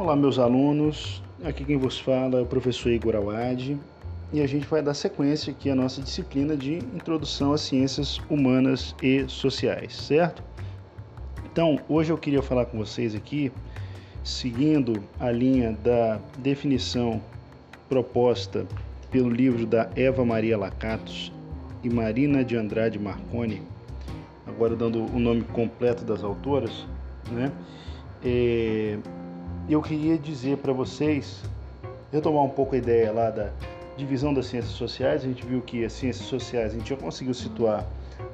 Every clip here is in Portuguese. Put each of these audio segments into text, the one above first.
Olá, meus alunos. Aqui quem vos fala é o professor Igor Awad e a gente vai dar sequência aqui à nossa disciplina de Introdução às Ciências Humanas e Sociais, certo? Então, hoje eu queria falar com vocês aqui, seguindo a linha da definição proposta pelo livro da Eva Maria Lacatos e Marina de Andrade Marconi, agora dando o nome completo das autoras, né? É, eu queria dizer para vocês, retomar um pouco a ideia lá da divisão das ciências sociais. A gente viu que as ciências sociais, a gente já conseguiu situar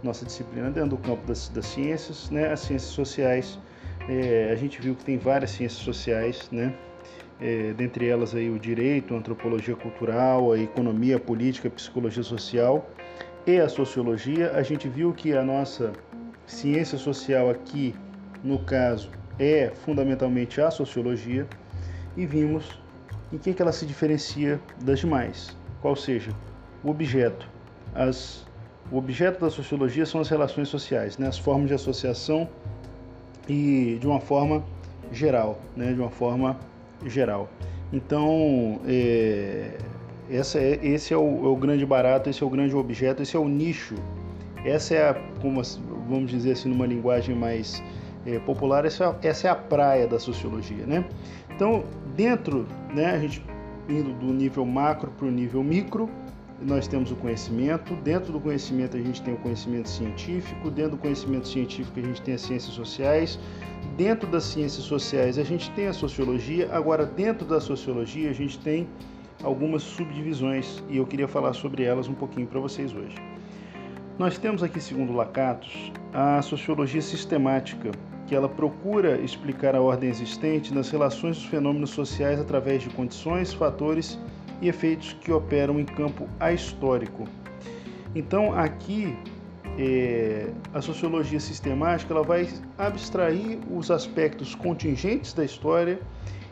nossa disciplina dentro do campo das, das ciências, né? As ciências sociais, é, a gente viu que tem várias ciências sociais, né? É, dentre elas aí o direito, a antropologia cultural, a economia, a política, a psicologia social e a sociologia. A gente viu que a nossa ciência social aqui, no caso, é fundamentalmente a sociologia e vimos em que, que ela se diferencia das demais, qual seja o objeto. As, o objeto da sociologia são as relações sociais, né, as formas de associação e de uma forma geral, né, de uma forma geral. Então, é, essa é, esse é o, é o, grande barato, esse é o grande objeto, esse é o nicho. Essa é a, como vamos dizer assim, numa linguagem mais é, popular, essa, essa é a praia da sociologia, né? Então, dentro, né, a gente indo do nível macro para o nível micro, nós temos o conhecimento, dentro do conhecimento a gente tem o conhecimento científico, dentro do conhecimento científico a gente tem as ciências sociais, dentro das ciências sociais a gente tem a sociologia, agora dentro da sociologia a gente tem algumas subdivisões. E eu queria falar sobre elas um pouquinho para vocês hoje. Nós temos aqui, segundo Lacatos, a sociologia sistemática, que ela procura explicar a ordem existente nas relações dos fenômenos sociais através de condições, fatores e efeitos que operam em campo ahistórico. Então, aqui, é, a sociologia sistemática ela vai abstrair os aspectos contingentes da história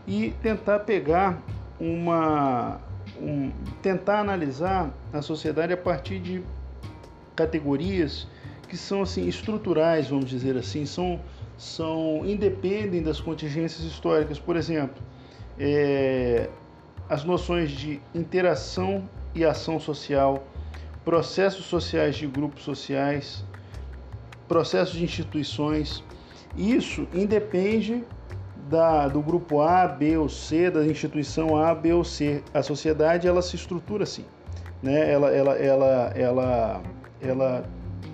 e tentar pegar uma um, tentar analisar a sociedade a partir de categorias que são assim estruturais, vamos dizer assim, são são independem das contingências históricas. Por exemplo, é, as noções de interação e ação social, processos sociais de grupos sociais, processos de instituições. Isso independe da, do grupo A, B ou C, da instituição A, B ou C. A sociedade ela se estrutura assim, né? Ela, ela, ela, ela, ela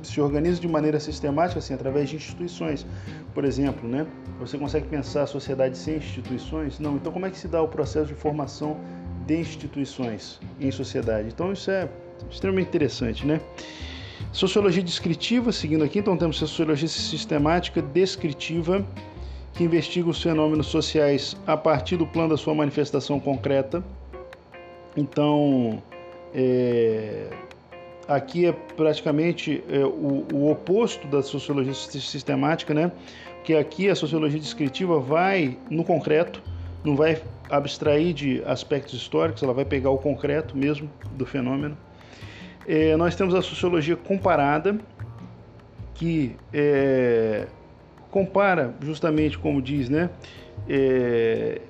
se organiza de maneira sistemática assim através de instituições. Por exemplo, né? Você consegue pensar a sociedade sem instituições? Não. Então, como é que se dá o processo de formação de instituições em sociedade? Então, isso é extremamente interessante, né? Sociologia descritiva, seguindo aqui, então temos sociologia sistemática descritiva, que investiga os fenômenos sociais a partir do plano da sua manifestação concreta. Então, é, aqui é praticamente é, o, o, oposto da sociologia sistemática, né? Que aqui a sociologia descritiva vai no concreto, não vai abstrair de aspectos históricos, ela vai pegar o concreto mesmo do fenômeno. É, nós temos a sociologia comparada, que é, compara justamente como diz, né? É,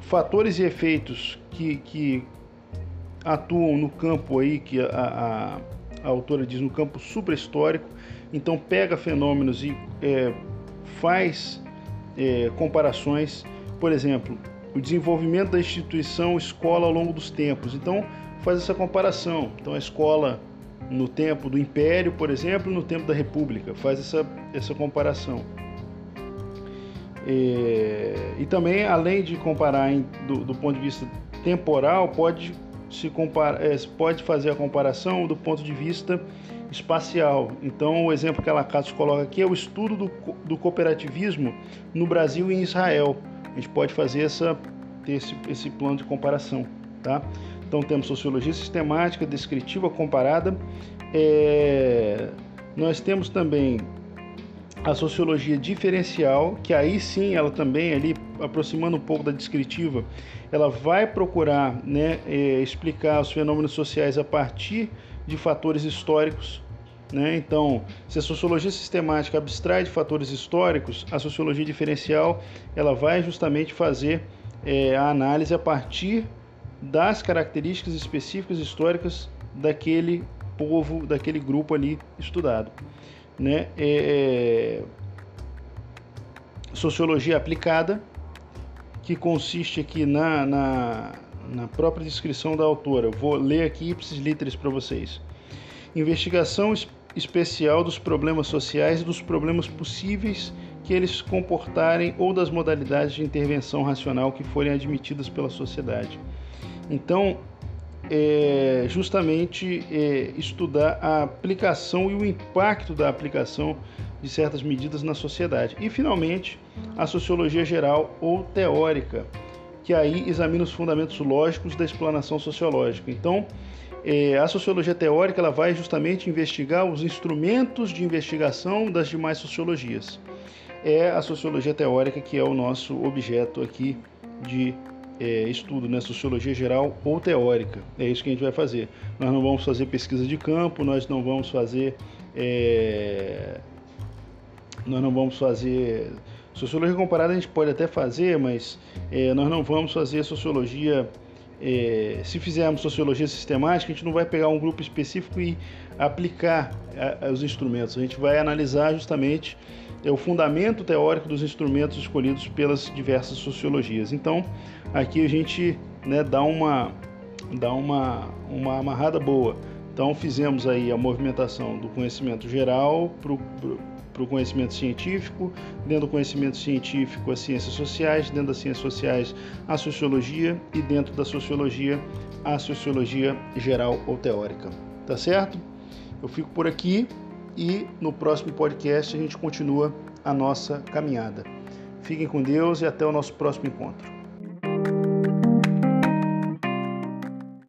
fatores e efeitos que, que atuam no campo aí que a, a, a autora diz no campo suprahistórico, então pega fenômenos e é, faz é, comparações, por exemplo, o desenvolvimento da instituição escola ao longo dos tempos. Então faz essa comparação. Então a escola no tempo do Império, por exemplo, no tempo da República, faz essa, essa comparação. É, e também, além de comparar em, do, do ponto de vista temporal, pode se compara, é, pode fazer a comparação do ponto de vista espacial. Então, o exemplo que a Lacatos coloca aqui é o estudo do, do cooperativismo no Brasil e em Israel. A gente pode fazer essa, ter esse, esse plano de comparação. Tá? Então, temos sociologia sistemática, descritiva, comparada. É, nós temos também a sociologia diferencial, que aí sim ela também ali aproximando um pouco da descritiva, ela vai procurar né, é, explicar os fenômenos sociais a partir de fatores históricos. Né? Então, se a sociologia sistemática abstrai de fatores históricos, a sociologia diferencial ela vai justamente fazer é, a análise a partir das características específicas históricas daquele povo, daquele grupo ali estudado. Né? É, é sociologia aplicada, que consiste aqui na, na, na própria descrição da autora. Vou ler aqui ipsis literis para vocês. Investigação especial dos problemas sociais e dos problemas possíveis que eles comportarem ou das modalidades de intervenção racional que forem admitidas pela sociedade. Então, é justamente é, estudar a aplicação e o impacto da aplicação de certas medidas na sociedade. E, finalmente, a sociologia geral ou teórica, que aí examina os fundamentos lógicos da explanação sociológica. Então, é, a sociologia teórica ela vai justamente investigar os instrumentos de investigação das demais sociologias. É a sociologia teórica que é o nosso objeto aqui de é, estudo, né? Sociologia geral ou teórica. É isso que a gente vai fazer. Nós não vamos fazer pesquisa de campo, nós não vamos fazer. É, nós não vamos fazer. Sociologia comparada a gente pode até fazer, mas é, nós não vamos fazer sociologia. É, se fizermos sociologia sistemática, a gente não vai pegar um grupo específico e aplicar a, a, os instrumentos. A gente vai analisar justamente é o fundamento teórico dos instrumentos escolhidos pelas diversas sociologias. Então, aqui a gente né, dá, uma, dá uma, uma amarrada boa. Então, fizemos aí a movimentação do conhecimento geral para o conhecimento científico, dentro do conhecimento científico, as ciências sociais, dentro das ciências sociais, a sociologia e dentro da sociologia, a sociologia geral ou teórica. Tá certo? Eu fico por aqui e no próximo podcast a gente continua a nossa caminhada. Fiquem com Deus e até o nosso próximo encontro.